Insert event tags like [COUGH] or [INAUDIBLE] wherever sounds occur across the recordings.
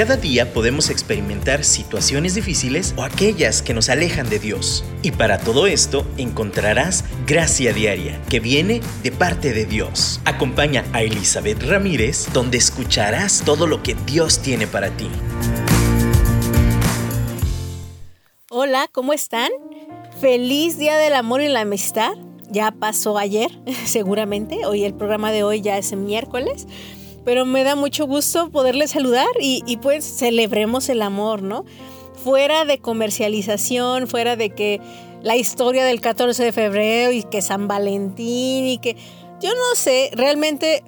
Cada día podemos experimentar situaciones difíciles o aquellas que nos alejan de Dios. Y para todo esto encontrarás gracia diaria que viene de parte de Dios. Acompaña a Elizabeth Ramírez donde escucharás todo lo que Dios tiene para ti. Hola, ¿cómo están? Feliz Día del Amor y la Amistad. Ya pasó ayer, [LAUGHS] seguramente. Hoy el programa de hoy ya es miércoles pero me da mucho gusto poderle saludar y, pues celebremos el amor, ¿no? Fuera de comercialización, fuera de que la historia del 14 de febrero y que San Valentín y que yo no sé, realmente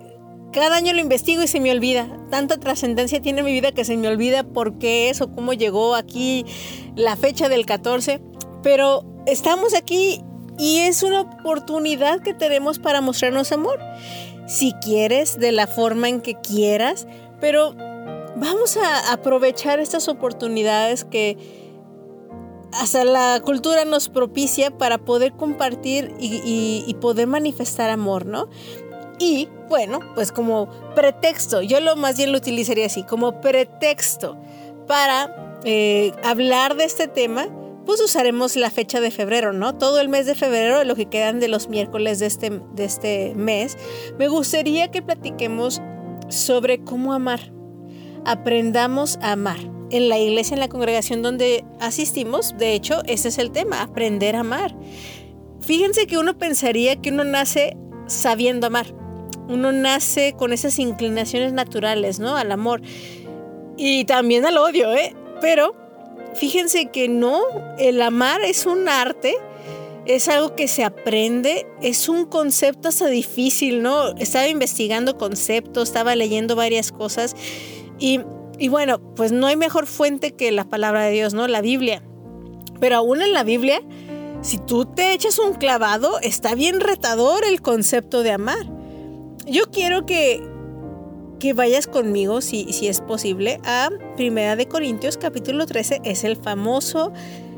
cada año lo investigo y se me olvida. Tanta trascendencia tiene mi vida que se me olvida por qué es o cómo llegó aquí la fecha del 14. Pero estamos aquí y es una oportunidad que tenemos para mostrarnos amor si quieres, de la forma en que quieras, pero vamos a aprovechar estas oportunidades que hasta la cultura nos propicia para poder compartir y, poder manifestar amor, ¿no? Y bueno, pues como pretexto, yo lo más bien lo utilizaría así, como pretexto para eh, hablar de este tema, pues usaremos la fecha de febrero, ¿no? Todo el mes de febrero, lo que quedan de los miércoles de este, de este mes, me gustaría que platiquemos sobre cómo amar. Aprendamos a amar. En la iglesia, en la congregación donde asistimos, de hecho, ese es el tema, aprender a amar. Fíjense que uno pensaría que uno nace sabiendo amar. Uno nace con esas inclinaciones naturales, ¿no? Al amor. Y también al odio, ¿eh? Pero Fíjense que no, el amar es un arte, es algo que se aprende, es un concepto hasta difícil, ¿no? Estaba investigando conceptos, estaba leyendo varias cosas y, y bueno, pues no hay mejor fuente que la palabra de Dios, ¿no? La Biblia. Pero aún en la Biblia, si tú te echas un clavado, está bien retador el concepto de amar. Yo quiero que, que vayas conmigo, si, si es posible, a Primera de Corintios capítulo 13. Es el famoso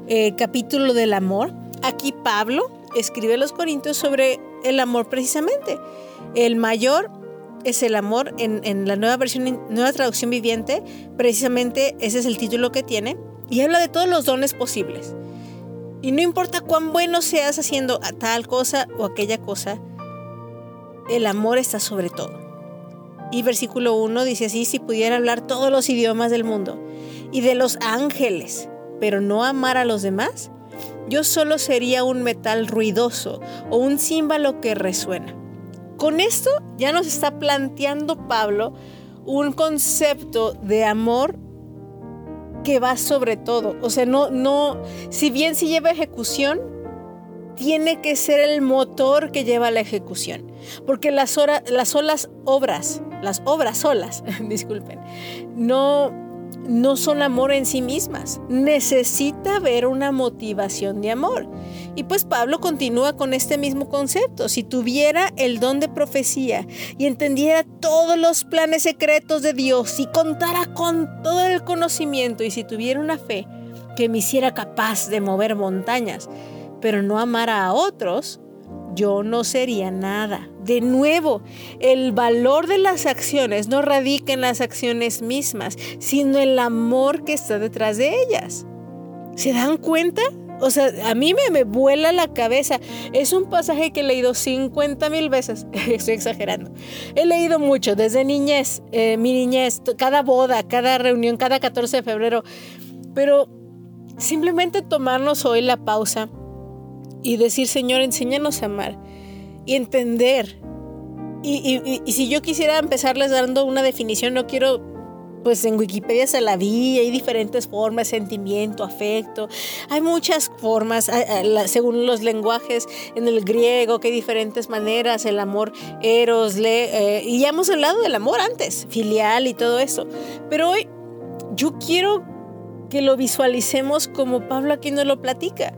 eh, capítulo del amor. Aquí Pablo escribe a los Corintios sobre el amor precisamente. El mayor es el amor en, en, la nueva versión, nueva traducción viviente. Precisamente ese es el título que tiene. Y habla de todos los dones posibles. Y no importa cuán bueno seas haciendo tal cosa o aquella cosa, el amor está sobre todo. Y versículo 1 dice así, si pudiera hablar todos los idiomas del mundo y de los ángeles, pero no amar a los demás, yo solo sería un metal ruidoso o un címbalo que resuena. Con esto ya nos está planteando Pablo un concepto de amor que va sobre todo. O sea, no, no, si bien si lleva ejecución, tiene que ser el motor que lleva la ejecución. Porque las, las solas obras, las obras solas, [LAUGHS] disculpen, no, no son amor en sí mismas. Necesita haber una motivación de amor. Y pues Pablo continúa con este mismo concepto. Si tuviera el don de profecía y entendiera todos los planes secretos de Dios y contara con todo el conocimiento y si tuviera una fe que me hiciera capaz de mover montañas, pero no amara a otros, yo no sería nada. De nuevo, el valor de las acciones no radica en las acciones mismas, sino en el amor que está detrás de ellas. ¿Se dan cuenta? O sea, a mí me, me vuela la cabeza. Es un pasaje que he leído 50 mil veces. [LAUGHS] Estoy exagerando. He leído mucho, desde niñez, eh, mi niñez, cada boda, cada reunión, cada 14 de febrero. Pero simplemente tomarnos hoy la pausa y decir, Señor, enséñanos a amar y entender. Y, si yo quisiera empezarles dando una definición, no quiero, pues en Wikipedia se la vi, hay diferentes formas, sentimiento, afecto, hay muchas formas, según los lenguajes en el griego, que hay diferentes maneras, el amor eros, le, eh, y ya hemos hablado del amor antes, filial y todo eso. Pero hoy yo quiero que lo visualicemos como Pablo aquí nos lo platica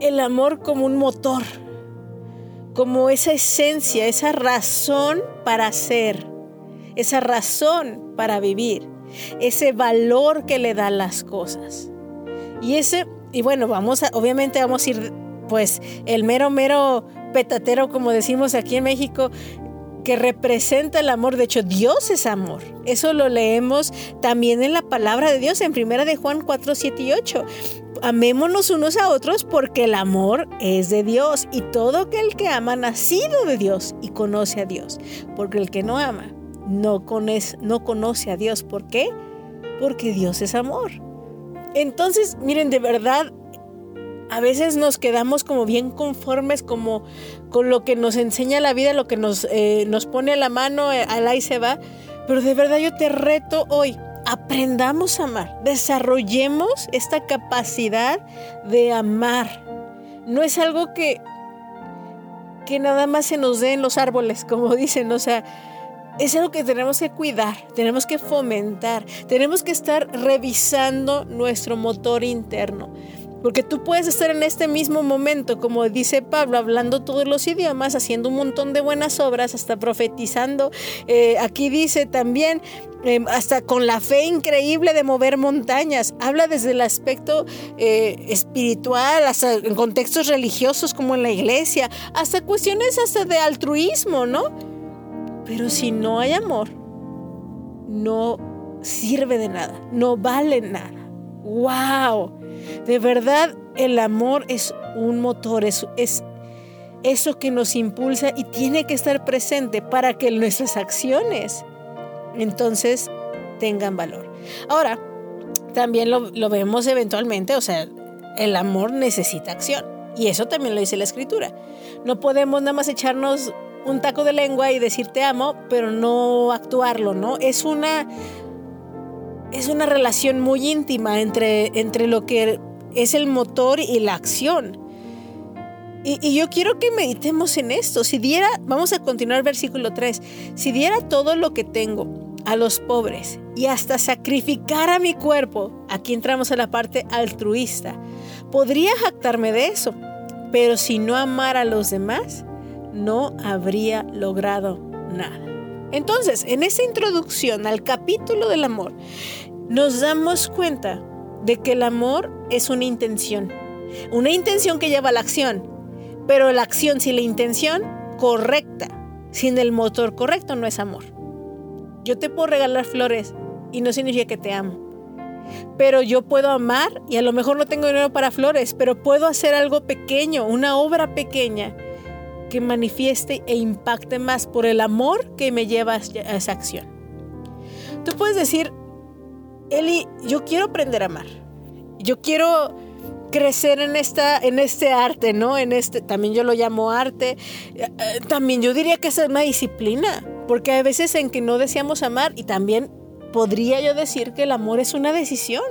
el amor como un motor, como esa esencia, esa razón para ser, esa razón para vivir, ese valor que le da las cosas. Y ese, y bueno, vamos a, obviamente vamos a ir, pues, el mero, mero petatero, como decimos aquí en México, que representa el amor. De hecho, Dios es amor. Eso lo leemos también en la palabra de Dios en primera de Juan 4, 7 y 8. Amémonos unos a otros porque el amor es de Dios y todo aquel que ama nacido de Dios y conoce a Dios. Porque el que no ama no conoce, no conoce a Dios. ¿Por qué? Porque Dios es amor. Entonces, miren, de verdad, a veces nos quedamos como bien conformes como con lo que nos enseña la vida, lo que nos, eh, nos pone a la mano, eh, al ahí se va. Pero de verdad yo te reto hoy, aprendamos a amar, desarrollemos esta capacidad de amar. No es algo que, que nada más se nos dé en los árboles, como [LAUGHS] dicen, o sea, es algo que tenemos que cuidar, tenemos que fomentar, tenemos que estar revisando nuestro motor interno. Porque tú puedes estar en este mismo momento, como dice Pablo, hablando todos los idiomas, haciendo un montón de buenas obras, hasta profetizando. Eh, aquí dice también, em, hasta con la fe increíble de mover montañas. Habla desde el aspecto eh, espiritual, hasta en contextos religiosos como en la iglesia, hasta cuestiones hasta de altruismo, ¿no? Pero si no hay amor, no sirve de nada, no vale nada. ¡Wow! De verdad, el amor es un motor, es, es eso que nos impulsa y tiene que estar presente para que nuestras acciones entonces tengan valor. Ahora, también lo, lo, vemos eventualmente, o sea, el amor necesita acción. Y eso también lo dice la escritura. No podemos nada más echarnos un taco de lengua y decir te amo, pero no actuarlo, ¿no? Es una es una relación muy íntima entre, entre lo que es el motor y la acción. Y, yo quiero que meditemos en esto. Si diera, vamos a continuar versículo 3, si diera todo lo que tengo a los pobres y hasta sacrificar a mi cuerpo, aquí entramos a la parte altruista, podría jactarme de eso. Pero si no amara a los demás, no habría logrado nada. Entonces, en esta introducción al capítulo del amor, nos damos cuenta de que el amor es una intención. Una intención que lleva a la acción. Pero la acción sin la intención correcta, sin el motor correcto, no es amor. Yo te puedo regalar flores y no significa que te amo. Pero yo puedo amar y a lo mejor no tengo dinero para flores, pero puedo hacer algo pequeño, una obra pequeña que manifieste e impacte más por el amor que me lleva a esa acción. Tú puedes decir, Eli, yo quiero aprender a amar. Yo quiero crecer en esta en este arte, ¿no? En este también yo lo llamo arte. Eh, también yo diría que es una disciplina, porque hay veces en que no deseamos amar y también podría yo decir que el amor es una decisión.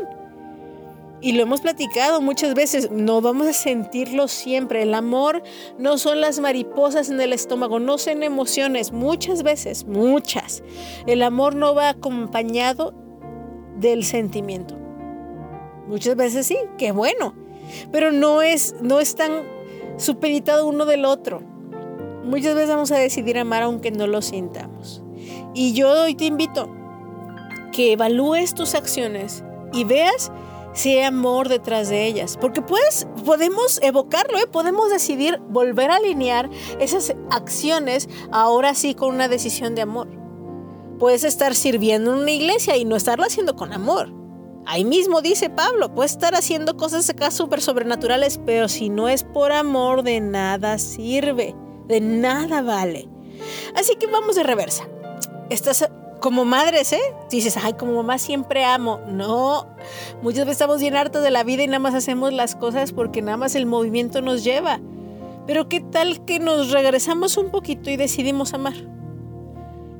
Y lo hemos platicado muchas veces, no vamos a sentirlo siempre. El amor no son las mariposas en el estómago, no son emociones, muchas veces, muchas. El amor no va acompañado del sentimiento. Muchas veces sí, qué bueno, pero no es, no es tan supeditado uno del otro. Muchas veces vamos a decidir amar aunque no lo sintamos. Y yo hoy te invito que evalúes tus acciones y veas si hay amor detrás de ellas. Porque puedes, podemos evocarlo, ¿eh? podemos decidir volver a alinear esas acciones ahora sí con una decisión de amor. Puedes estar sirviendo en una iglesia y no estarlo haciendo con amor. Ahí mismo dice Pablo, puedes estar haciendo cosas acá súper sobrenaturales, pero si no es por amor, de nada sirve, de nada vale. Así que vamos de reversa. Estás como madres, ¿eh? Dices, ay, como mamá siempre amo. No, muchas veces estamos bien hartos de la vida y nada más hacemos las cosas porque nada más el movimiento nos lleva. Pero ¿qué tal que nos regresamos un poquito y decidimos amar?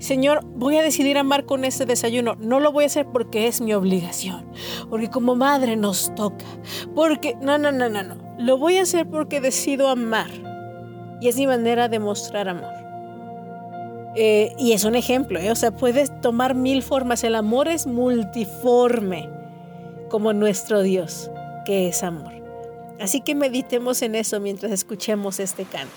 Señor, voy a decidir amar con este desayuno. No lo voy a hacer porque es mi obligación, porque como madre nos toca, porque no, no, no, no, no. Lo voy a hacer porque decido amar y es mi manera de mostrar amor. Eh, y es un ejemplo, ¿eh? o sea, puedes tomar mil formas. El amor es multiforme, como nuestro Dios, que es amor. Así que meditemos en eso mientras escuchemos este canto.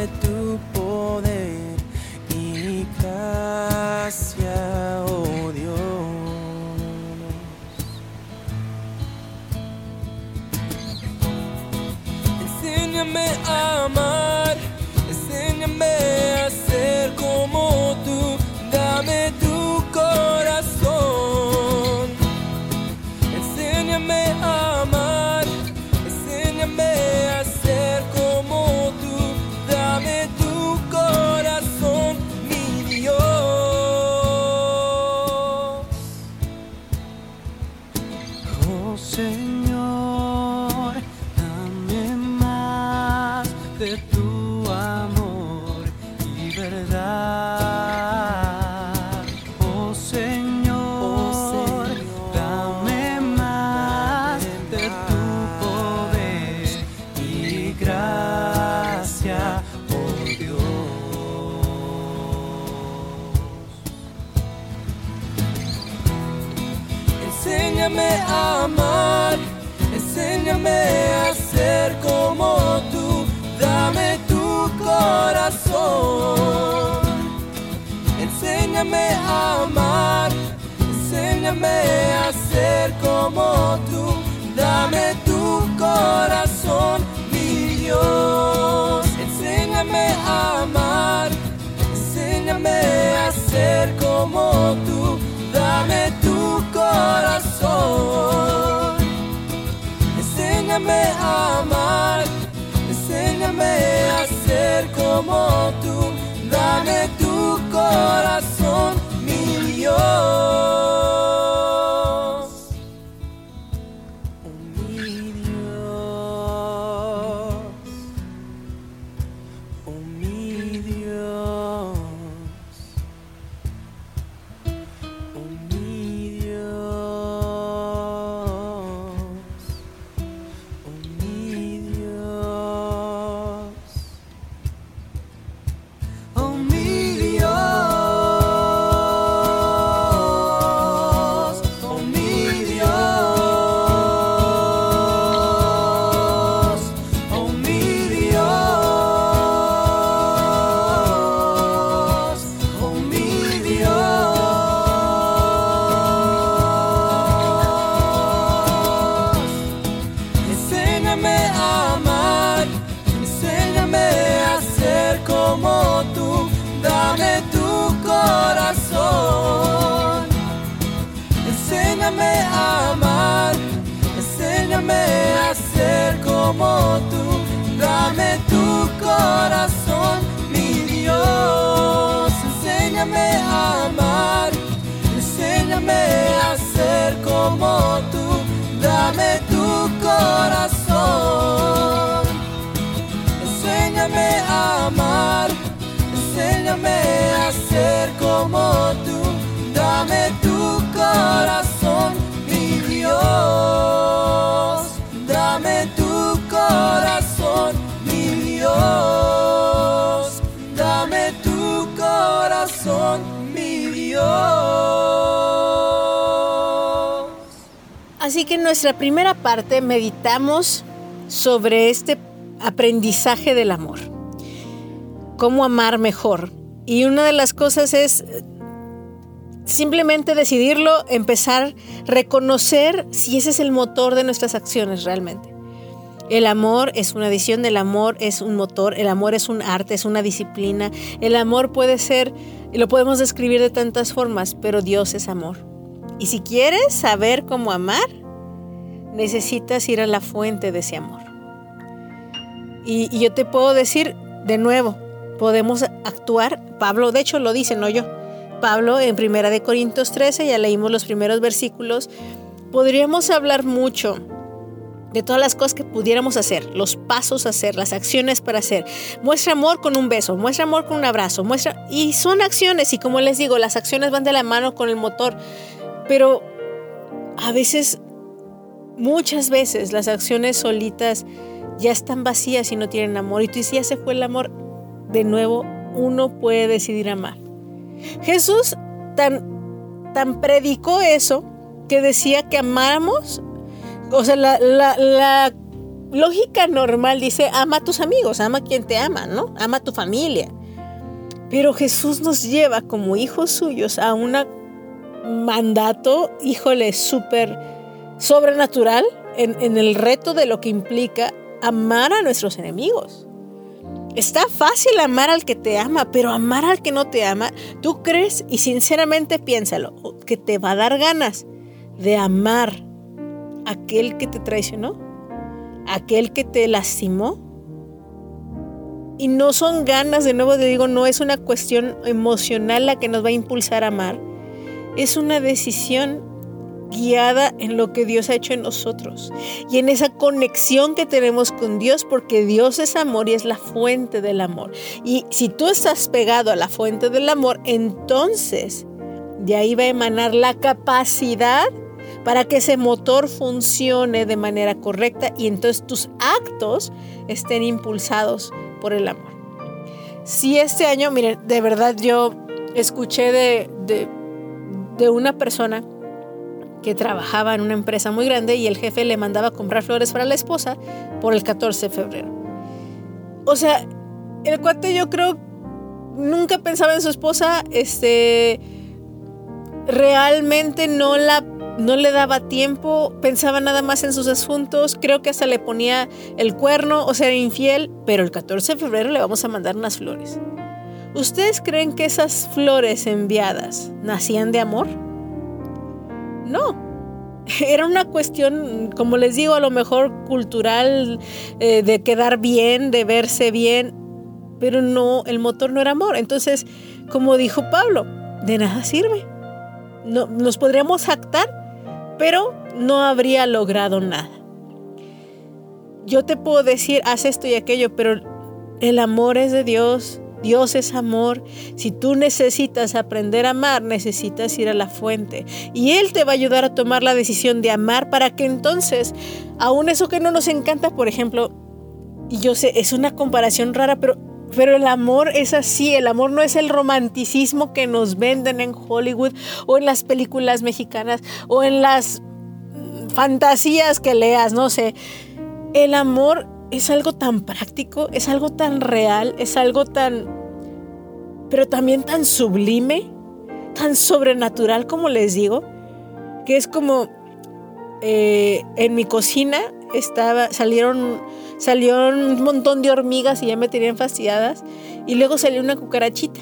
Más Enséñame a amar, enséñame a ser como tú, dame tu corazón, mi Dios. Enséñame a amar, enséñame a ser como tú, dame tu corazón. Enséñame a amar, enséñame a ser como tú, dame tu corazón, mi dame tu corazón, mi Dios. Enséñame a amar, enséñame a ser como tú, dame tu corazón. Enséñame a amar, enséñame a ser como tú, dame tu corazón, mi Dios. Que nuestra primera parte meditamos sobre este aprendizaje del amor. Cómo amar mejor. Y una de las cosas es eh, simplemente decidirlo, empezar, reconocer si ese es el motor de nuestras acciones realmente. El amor es una adición, el amor es un motor, el amor es un arte, es una disciplina. El amor puede ser, y lo podemos describir de tantas formas, pero Dios es amor. Y si quieres saber cómo amar, necesitas ir a la fuente de ese amor. Y, yo te puedo decir de nuevo, podemos actuar, Pablo de hecho lo dice, no yo. Pablo en Primera de Corintios 13, ya leímos los primeros versículos, podríamos hablar mucho de todas las cosas que pudiéramos hacer, los pasos a hacer, las acciones para hacer. Muestra amor con un beso, muestra amor con un abrazo, muestra y son acciones y como les digo, las acciones van de la mano con el motor, pero a veces muchas veces las acciones solitas ya están vacías y no tienen amor y tú si ya se fue el amor, de nuevo uno puede decidir amar. Jesús tan, tan predicó eso que decía que amáramos, o sea, la, la, la lógica normal dice, ama a tus amigos, ama a quien te ama, ¿no? Ama a tu familia. Pero Jesús nos lleva como hijos suyos a un mandato, híjole, súper sobrenatural en, en el reto de lo que implica amar a nuestros enemigos. Está fácil amar al que te ama, pero amar al que no te ama, ¿tú crees? Y sinceramente piénsalo, que te va a dar ganas de amar a aquel que te traicionó, aquel que te lastimó. Y no son ganas, de nuevo te digo, no es una cuestión emocional la que nos va a impulsar a amar. Es una decisión guiada en lo que Dios ha hecho en nosotros y en esa conexión que tenemos con Dios, porque Dios es amor y es la fuente del amor. Y si tú estás pegado a la fuente del amor, entonces de ahí va a emanar la capacidad para que ese motor funcione de manera correcta y entonces tus actos estén impulsados por el amor. Si este año, miren, de verdad yo escuché de, de, de una persona que trabajaba en una empresa muy grande y el jefe le mandaba a comprar flores para la esposa por el 14 de febrero. O sea, el cuate yo creo nunca pensaba en su esposa, este realmente no la no le daba tiempo, pensaba nada más en sus asuntos, creo que hasta le ponía el cuerno o sea, infiel, pero el 14 de febrero le vamos a mandar unas flores. ¿Ustedes creen que esas flores enviadas nacían de amor? No. [LAUGHS] Era una cuestión, como les digo, a lo mejor cultural, eh, de quedar bien, de verse bien, pero no, el motor no era amor. Entonces, como dijo Pablo, de nada sirve. No, nos podríamos jactar, pero no habría logrado nada. Yo te puedo decir, haz esto y aquello, pero el amor es de Dios, Dios es amor. Si tú necesitas aprender a amar, necesitas ir a la fuente. Y Él te va a ayudar a tomar la decisión de amar para que entonces, aún eso que no nos encanta, por ejemplo, y yo sé, es una comparación rara, pero, pero el amor es así. El amor no es el romanticismo que nos venden en Hollywood o en las películas mexicanas o en las fantasías que leas, no sé. El amor es algo tan práctico, es algo tan real, es algo tan, pero también tan sublime, tan sobrenatural como les digo, que es como eh, en mi cocina estaba, salieron, salieron un montón de hormigas y ya me tenían fastidiadas y luego salió una cucarachita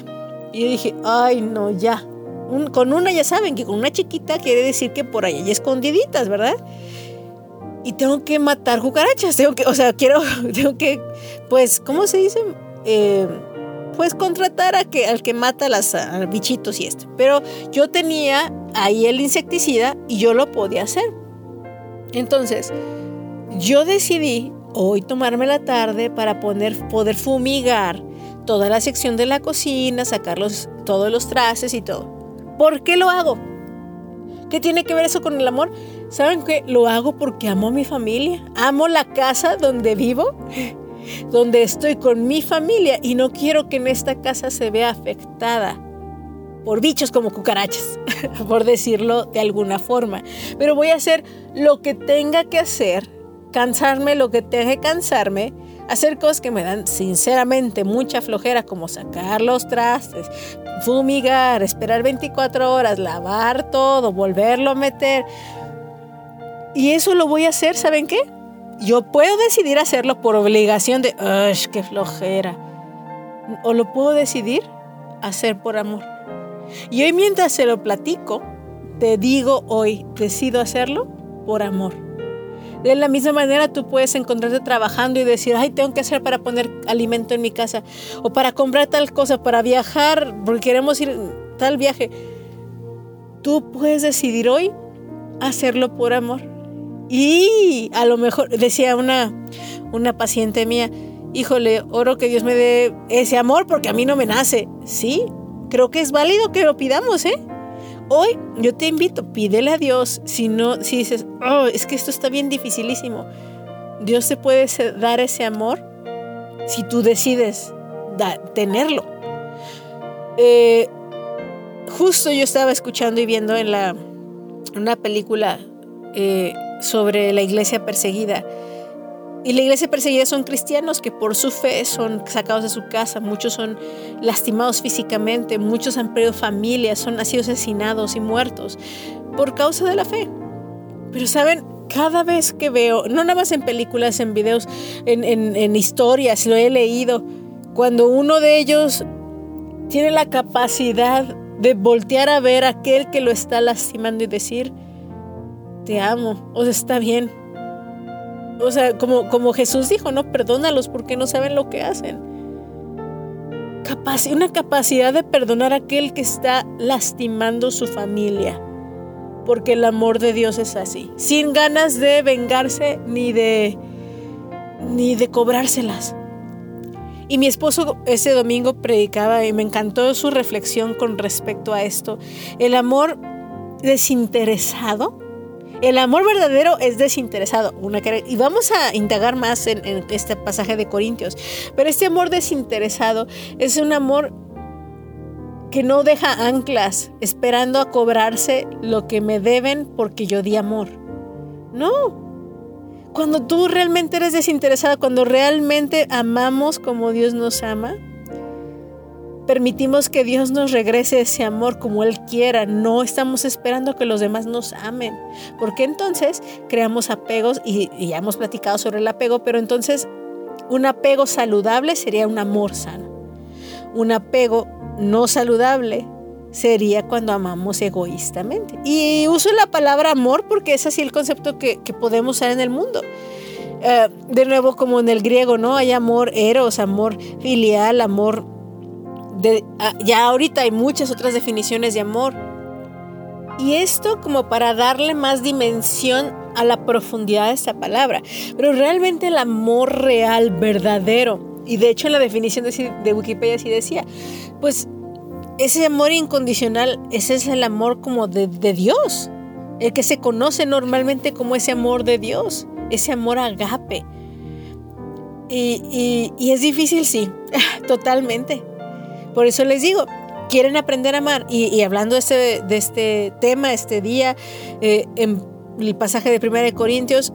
y yo dije, ay no, ya, con una ya saben que con una chiquita quiere decir que por ahí hay escondiditas, ¿verdad? Y tengo que matar cucarachas, tengo que, o sea, quiero, [LAUGHS] tengo que, pues, ¿cómo se dice? Eh, pues contratar a que, al que mata a las bichitos y esto. Pero yo tenía ahí el insecticida y yo lo podía hacer. Entonces, yo decidí hoy tomarme la tarde para poner, poder fumigar toda la sección de la cocina, sacar todos los trastes y todo. ¿Por qué lo hago? ¿Qué tiene que ver eso con el amor? ¿Saben qué? Lo hago porque amo a mi familia. Amo la casa donde vivo, donde estoy con mi familia y no quiero que en esta casa se vea afectada por bichos como cucarachas, [LAUGHS] por decirlo de alguna forma. Pero voy a hacer lo que tenga que hacer, cansarme lo que tenga que cansarme hacer cosas que me dan sinceramente mucha flojera, como sacar los trastes, fumigar, esperar 24 horas, lavar todo, volverlo a meter. Y eso lo voy a hacer, ¿saben qué? Yo puedo decidir hacerlo por obligación de, ¡ay, qué flojera! O lo puedo decidir hacer por amor. Y hoy mientras se lo platico, te digo hoy, decido hacerlo por amor. De la misma manera tú puedes encontrarte trabajando y decir, ay, tengo que hacer para poner alimento en mi casa o para comprar tal cosa, para viajar, porque queremos ir tal viaje. Tú puedes decidir hoy hacerlo por amor. Y a lo mejor, decía una, una paciente mía, híjole, oro que Dios me dé ese amor porque a mí no me nace. Sí, creo que es válido que lo pidamos, ¿eh? Hoy yo te invito, pídele a Dios, si no, si dices, oh, es que esto está bien dificilísimo, Dios te puede dar ese amor si tú decides tenerlo. Eh, justo yo estaba escuchando y viendo en la una película eh, sobre la iglesia perseguida. Y la iglesia perseguida son cristianos que por su fe son sacados de su casa, muchos son lastimados físicamente, muchos han perdido familias, son nacidos asesinados y muertos por causa de la fe. Pero saben, cada vez que veo, no nada más en películas, en videos, en, en historias, lo he leído, cuando uno de ellos tiene la capacidad de voltear a ver a aquel que lo está lastimando y decir, te amo, o sea, está bien. O sea, como, como Jesús dijo, no, perdónalos porque no saben lo que hacen. una capacidad de perdonar a aquel que está lastimando su familia. Porque el amor de Dios es así. Sin ganas de vengarse ni de, ni de cobrárselas. Y mi esposo ese domingo predicaba y me encantó su reflexión con respecto a esto. El amor desinteresado, el amor verdadero es desinteresado. y vamos a indagar más en, en este pasaje de Corintios. Pero este amor desinteresado es un amor que no deja anclas esperando a cobrarse lo que me deben porque yo di amor. No, cuando tú realmente eres desinteresada, cuando realmente amamos como Dios nos ama, permitimos que Dios nos regrese ese amor como Él quiera. No estamos esperando que los demás nos amen, porque entonces creamos apegos y, ya hemos platicado sobre el apego, pero entonces un apego saludable sería un amor sano. Un apego no saludable sería cuando amamos egoístamente. Y uso la palabra amor porque es así el concepto que, podemos usar en el mundo. Eh, de nuevo, como en el griego, ¿no? Hay amor eros, amor filial, amor de... Ah, ya ahorita hay muchas otras definiciones de amor. Y esto como para darle más dimensión a la profundidad de esta palabra. Pero realmente el amor real, verdadero, y de hecho en la definición de, Wikipedia sí decía, pues ese amor incondicional, ese es el amor como de, Dios, el que se conoce normalmente como ese amor de Dios, ese amor agape. Y, es difícil, sí, [LAUGHS] totalmente. Por eso les digo, quieren aprender a amar. Y, hablando de este, de este, tema, este día, eh, en el pasaje de 1 de Corintios,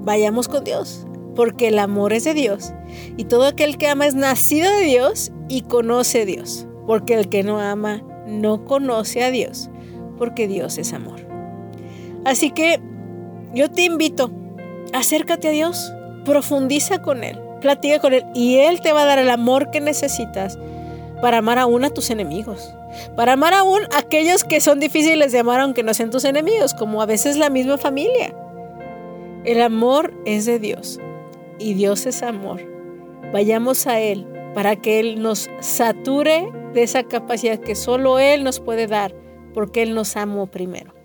vayamos con Dios, porque el amor es de Dios. Y todo aquel que ama es nacido de Dios y conoce a Dios porque el que no ama no conoce a Dios, porque Dios es amor. Así que yo te invito, acércate a Dios, profundiza con Él, platica con Él y Él te va a dar el amor que necesitas para amar aún a tus enemigos, para amar aún a aquellos que son difíciles de amar aunque no sean tus enemigos, como a veces la misma familia. El amor es de Dios y Dios es amor. Vayamos a Él para que Él nos sature de esa capacidad que solo Él nos puede dar, porque Él nos amó primero.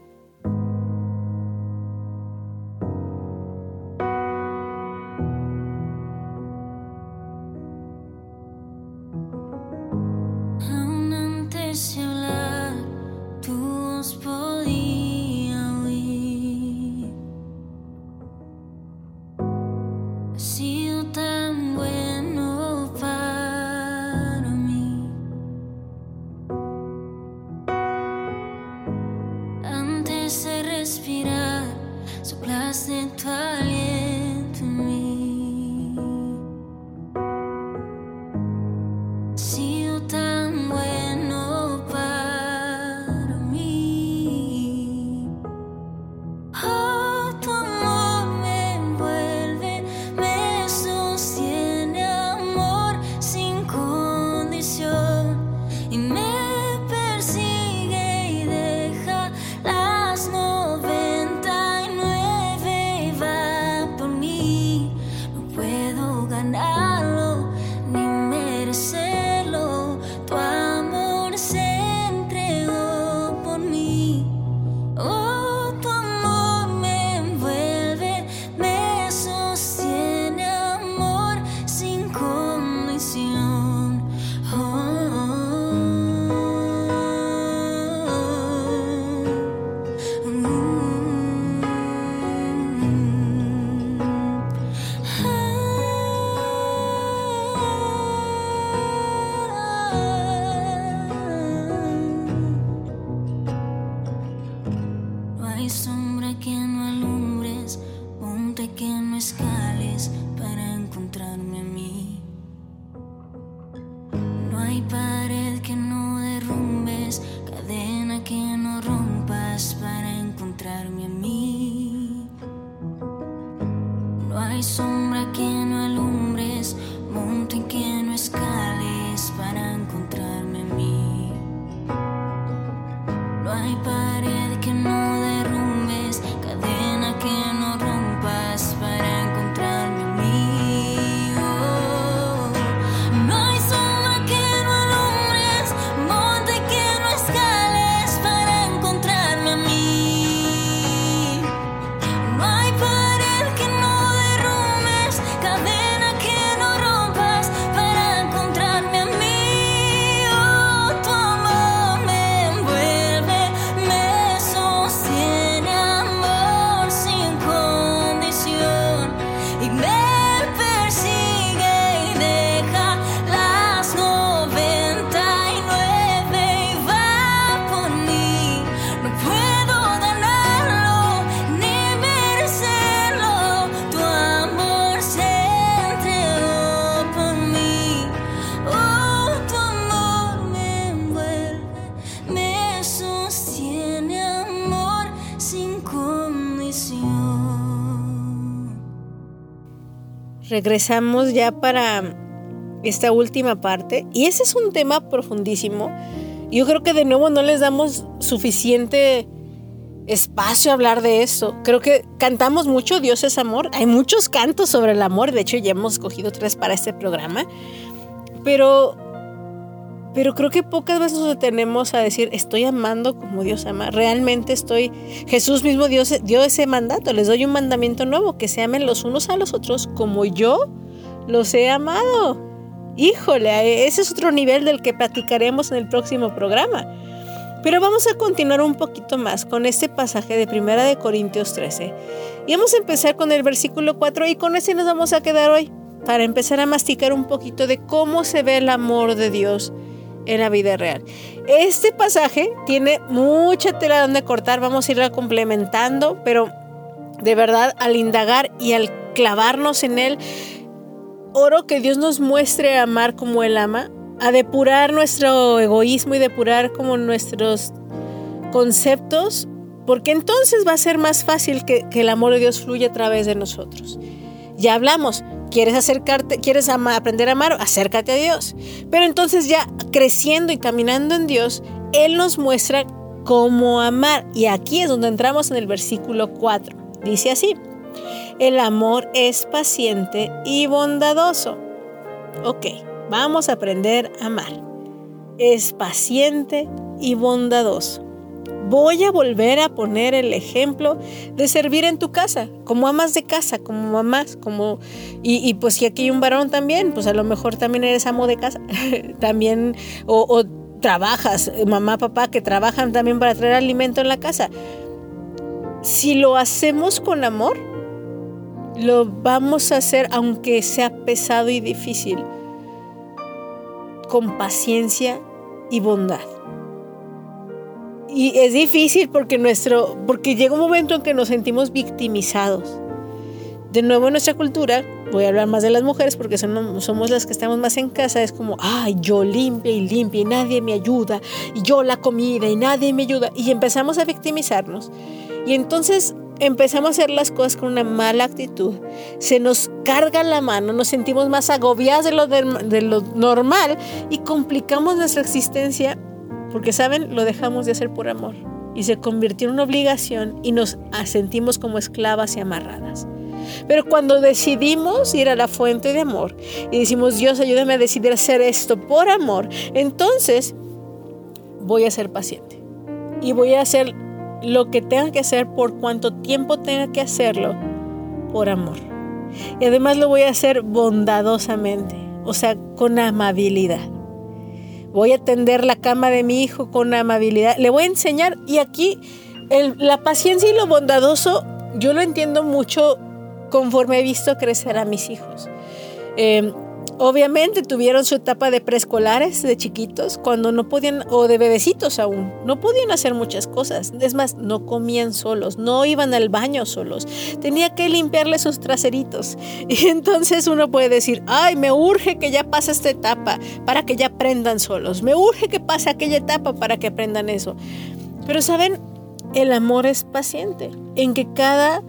Regresamos ya para esta última parte. Y ese es un tema profundísimo. Yo creo que de nuevo no les damos suficiente espacio a hablar de eso. Creo que cantamos mucho Dios es amor. Hay muchos cantos sobre el amor. De hecho, ya hemos escogido tres para este programa. Pero pero creo que pocas veces nos detenemos a decir, estoy amando como Dios ama. Realmente estoy, Jesús mismo dio, dio ese mandato, les doy un mandamiento nuevo, que se amen los unos a los otros como yo los he amado. Híjole, ese es otro nivel del que platicaremos en el próximo programa. Pero vamos a continuar un poquito más con este pasaje de Primera de Corintios 13. Y vamos a empezar con el versículo 4 y con ese nos vamos a quedar hoy para empezar a masticar un poquito de cómo se ve el amor de Dios en la vida real. Este pasaje tiene mucha tela donde cortar, vamos a irla complementando, pero de verdad al indagar y al clavarnos en él, oro que Dios nos muestre a amar como Él ama, a depurar nuestro egoísmo y depurar como nuestros conceptos, porque entonces va a ser más fácil que, que el amor de Dios fluya a través de nosotros. Ya hablamos, quieres acercarte, quieres aprender a amar, acércate a Dios. Pero entonces ya creciendo y caminando en Dios, Él nos muestra cómo amar. Y aquí es donde entramos en el versículo 4. Dice así, el amor es paciente y bondadoso. Ok, vamos a aprender a amar. Es paciente y bondadoso voy a volver a poner el ejemplo de servir en tu casa, como amas de casa, como mamás, como y, pues si aquí hay un varón también, pues a lo mejor también eres amo de casa, [LAUGHS] también o, o trabajas, mamá, papá que trabajan también para traer alimento en la casa. Si lo hacemos con amor, lo vamos a hacer aunque sea pesado y difícil, con paciencia y bondad. Y es difícil porque nuestro, porque llega un momento en que nos sentimos victimizados. De nuevo en nuestra cultura, voy a hablar más de las mujeres porque somos las que estamos más en casa, es como, ay, yo limpia y limpia y nadie me ayuda, y yo la comida y nadie me ayuda, y empezamos a victimizarnos. Y entonces empezamos a hacer las cosas con una mala actitud, se nos carga la mano, nos sentimos más agobiados de lo, de lo normal y complicamos nuestra existencia porque, ¿saben? Lo dejamos de hacer por amor y se convirtió en una obligación y nos sentimos como esclavas y amarradas. Pero cuando decidimos ir a la fuente de amor y decimos, Dios, ayúdame a decidir hacer esto por amor, entonces voy a ser paciente y voy a hacer lo que tenga que hacer por cuanto tiempo tenga que hacerlo por amor. Y además lo voy a hacer bondadosamente, o sea, con amabilidad voy a tender la cama de mi hijo con amabilidad, le voy a enseñar y aquí la paciencia y lo bondadoso yo lo entiendo mucho conforme he visto crecer a mis hijos. Em, Obviamente tuvieron su etapa de preescolares, de chiquitos, cuando no podían, o de bebecitos aún, no podían hacer muchas cosas. Es más, no comían solos, no iban al baño solos. Tenía que limpiarle sus traseritos. [LAUGHS] Y entonces uno puede decir, ay, me urge que ya pase esta etapa para que ya aprendan solos. Me urge que pase aquella etapa para que aprendan eso. Pero saben, el amor es paciente, en que cada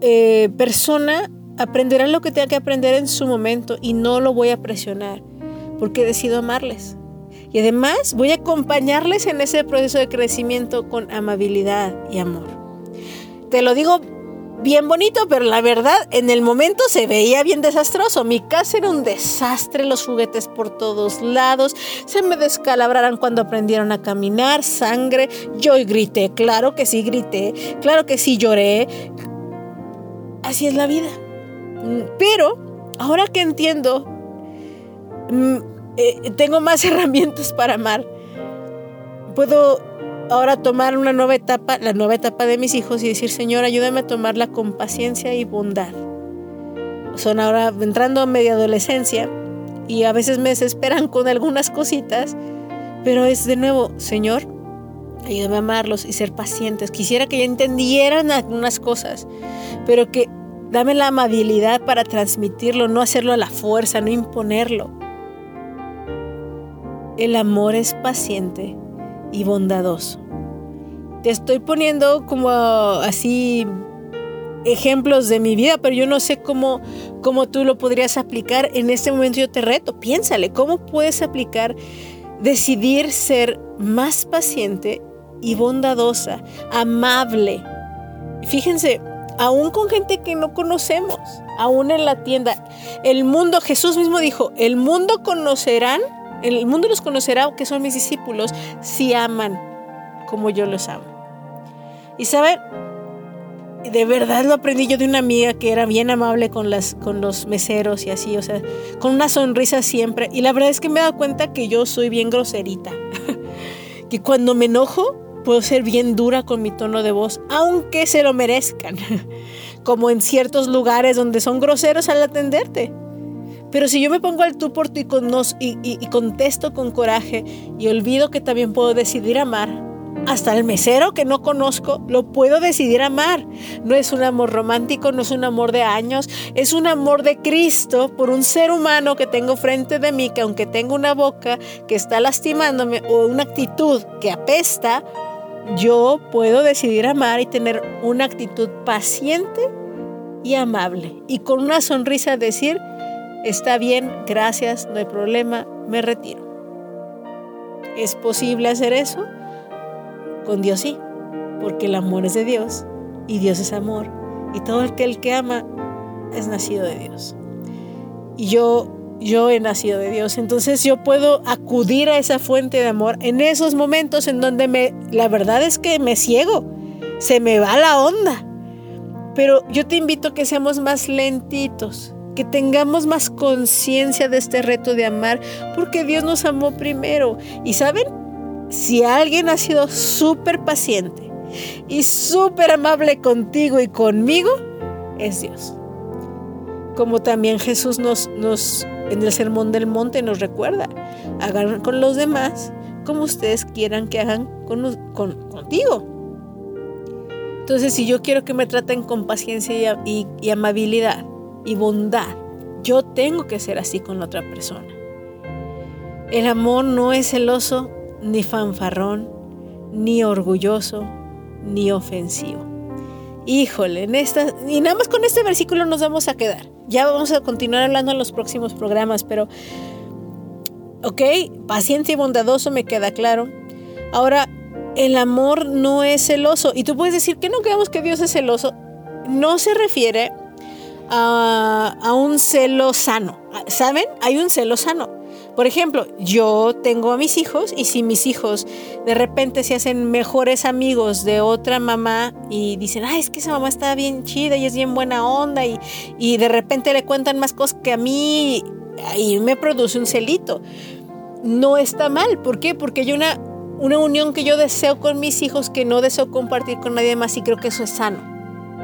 eh, persona aprenderá lo que tenga que aprender en su momento y no lo voy a presionar porque decido amarles. Y además voy a acompañarles en ese proceso de crecimiento con amabilidad y amor. Te lo digo bien bonito, pero la verdad, en el momento se veía bien desastroso. Mi casa era un desastre, los juguetes por todos lados, se me descalabraron cuando aprendieron a caminar, sangre. Yo grité, claro que sí grité, claro que sí lloré. Así es la vida. Pero ahora que entiendo, mm, eh, tengo más [LAUGHS] herramientas para amar. Puedo ahora tomar una nueva etapa, la nueva etapa de mis hijos y decir, Señor, ayúdame a tomarla con paciencia y bondad. Son ahora entrando a media adolescencia y a veces me desesperan con algunas cositas, pero es de nuevo, Señor, ayúdame a amarlos y ser pacientes. Quisiera que ya entendieran algunas cosas, pero que dame la amabilidad para transmitirlo, no hacerlo a la fuerza, no imponerlo. El amor es paciente y bondadoso. Te estoy poniendo como así ejemplos de mi vida, pero yo no sé cómo, cómo tú lo podrías aplicar. En este momento yo te reto, piénsale, ¿cómo puedes aplicar, decidir ser más paciente y bondadosa, amable? Fíjense, aún con gente que no conocemos, aún en la tienda, el mundo, Jesús mismo dijo, el mundo conocerán el mundo los conocerá que son mis discípulos si aman como yo los amo. Y saben, de verdad lo aprendí yo de una amiga que era bien amable con, las, con los meseros y así, o sea, con una sonrisa siempre. Y la verdad es que me he dado cuenta que yo soy bien groserita. [LAUGHS] que cuando me enojo puedo ser bien dura con mi tono de voz, aunque se lo merezcan. [LAUGHS] Como en ciertos lugares donde son groseros al atenderte. Pero si yo me pongo al tú por tú y, y, contesto con coraje y olvido que también puedo decidir amar, hasta el mesero que no conozco lo puedo decidir amar. No es un amor romántico, no es un amor de años, es un amor de Cristo por un ser humano que tengo frente de mí, que aunque tenga una boca que está lastimándome o una actitud que apesta, yo puedo decidir amar y tener una actitud paciente y amable. Y con una sonrisa decir, Está bien, gracias, no hay problema, me retiro. ¿Es posible hacer eso? Con Dios sí, porque el amor es de Dios y Dios es amor. Y todo el que, el que ama es nacido de Dios. Y yo, yo he nacido de Dios. Entonces yo puedo acudir a esa fuente de amor en esos momentos en donde me, la verdad es que me ciego, se me va la onda. Pero yo te invito a que seamos más lentitos, que tengamos más conciencia de este reto de amar, porque Dios nos amó primero. Y saben, si alguien ha sido súper paciente y súper amable contigo y conmigo, es Dios. Como también Jesús nos, nos, en el Sermón del Monte nos recuerda, hagan con los demás como ustedes quieran que hagan con, contigo. Entonces, si yo quiero que me traten con paciencia y amabilidad, y bondad. Yo tengo que ser así con la otra persona. El amor no es celoso, ni fanfarrón, ni orgulloso, ni ofensivo. Híjole, en esta, y nada más con este versículo nos vamos a quedar. Ya vamos a continuar hablando en los próximos programas, pero, ok, paciente y bondadoso me queda claro. Ahora, el amor no es celoso. Y tú puedes decir que no creemos que Dios es celoso. No se refiere a, un celo sano. ¿Saben? Hay un celo sano. Por ejemplo, yo tengo a mis hijos y si mis hijos de repente se hacen mejores amigos de otra mamá y dicen, ay, es que esa mamá está bien chida y es bien buena onda y, y de repente le cuentan más cosas que a mí y me produce un celito. No está mal. ¿Por qué? Porque hay una, una unión que yo deseo con mis hijos que no deseo compartir con nadie más y creo que eso es sano.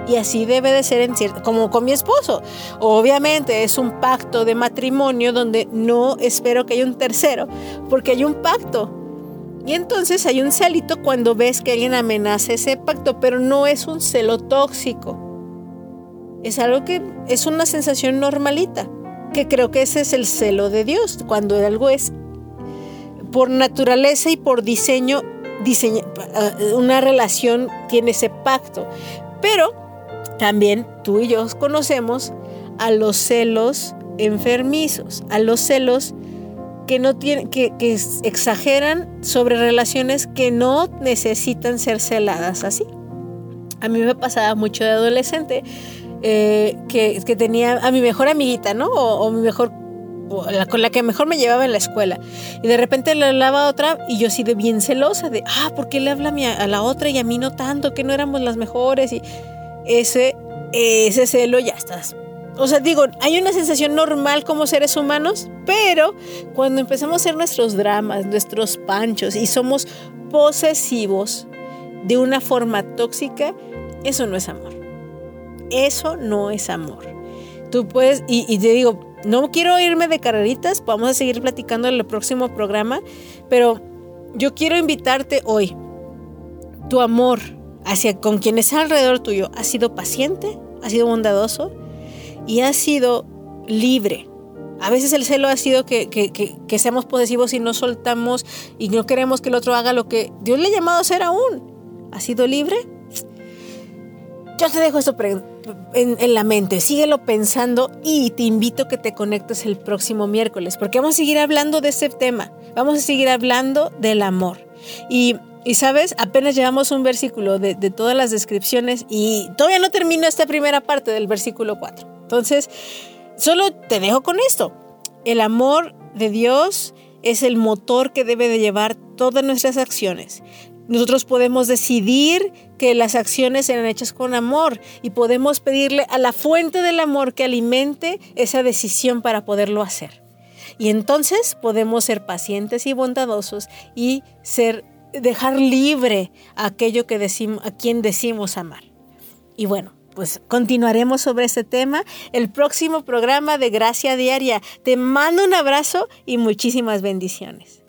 Y así debe de ser en cierto, como con mi esposo. Obviamente es un pacto de matrimonio donde no espero que haya un tercero, porque hay un pacto. Y entonces hay un celito cuando ves que alguien amenaza ese pacto, pero no es un celo tóxico. Es algo que es una sensación normalita, que creo que ese es el celo de Dios, cuando algo es por naturaleza y por diseño, diseño una relación tiene ese pacto. Pero también tú y yo conocemos a los celos enfermizos, a los celos que no que, exageran sobre relaciones que no necesitan ser celadas así. A mí me pasaba mucho de adolescente eh, que, tenía a mi mejor amiguita, ¿no? O, mi mejor, con la que mejor me llevaba en la escuela. Y de repente le hablaba a otra y yo así de bien celosa, de, ah, ¿por qué le habla a, a la otra y a mí no tanto? Que no éramos las mejores. Y ese, ese celo ya estás o sea, digo, hay una sensación normal como seres humanos, pero cuando empezamos a hacer nuestros dramas, nuestros panchos y somos posesivos de una forma tóxica, eso no es amor. Eso no es amor. Tú puedes, y, y te digo, no quiero irme de carreritas, vamos a seguir platicando en el próximo programa, pero yo quiero invitarte hoy. Tu amor hacia con quienes alrededor tuyo ha sido paciente, ha sido bondadoso, y ha sido libre. A veces el celo ha sido que, que, que, seamos posesivos y no soltamos y no queremos que el otro haga lo que Dios le ha llamado a hacer aún. ¿Ha sido libre? Yo te dejo esto en, en, la mente, síguelo pensando y te invito a que te conectes el próximo miércoles, porque vamos a seguir hablando de este tema, vamos a seguir hablando del amor. Y, y sabes, apenas llevamos un versículo de, todas las descripciones y todavía no termino esta primera parte del versículo 4. Entonces, solo te dejo con esto. El amor de Dios es el motor que debe de llevar todas nuestras acciones. Nosotros podemos decidir que las acciones sean hechas con amor y podemos pedirle a la fuente del amor que alimente esa decisión para poderlo hacer. Y entonces podemos ser pacientes y bondadosos y ser dejar libre a aquello que decimos a quien decimos amar. Y bueno, pues continuaremos sobre este tema el próximo programa de Gracia Diaria. Te mando un abrazo y muchísimas bendiciones.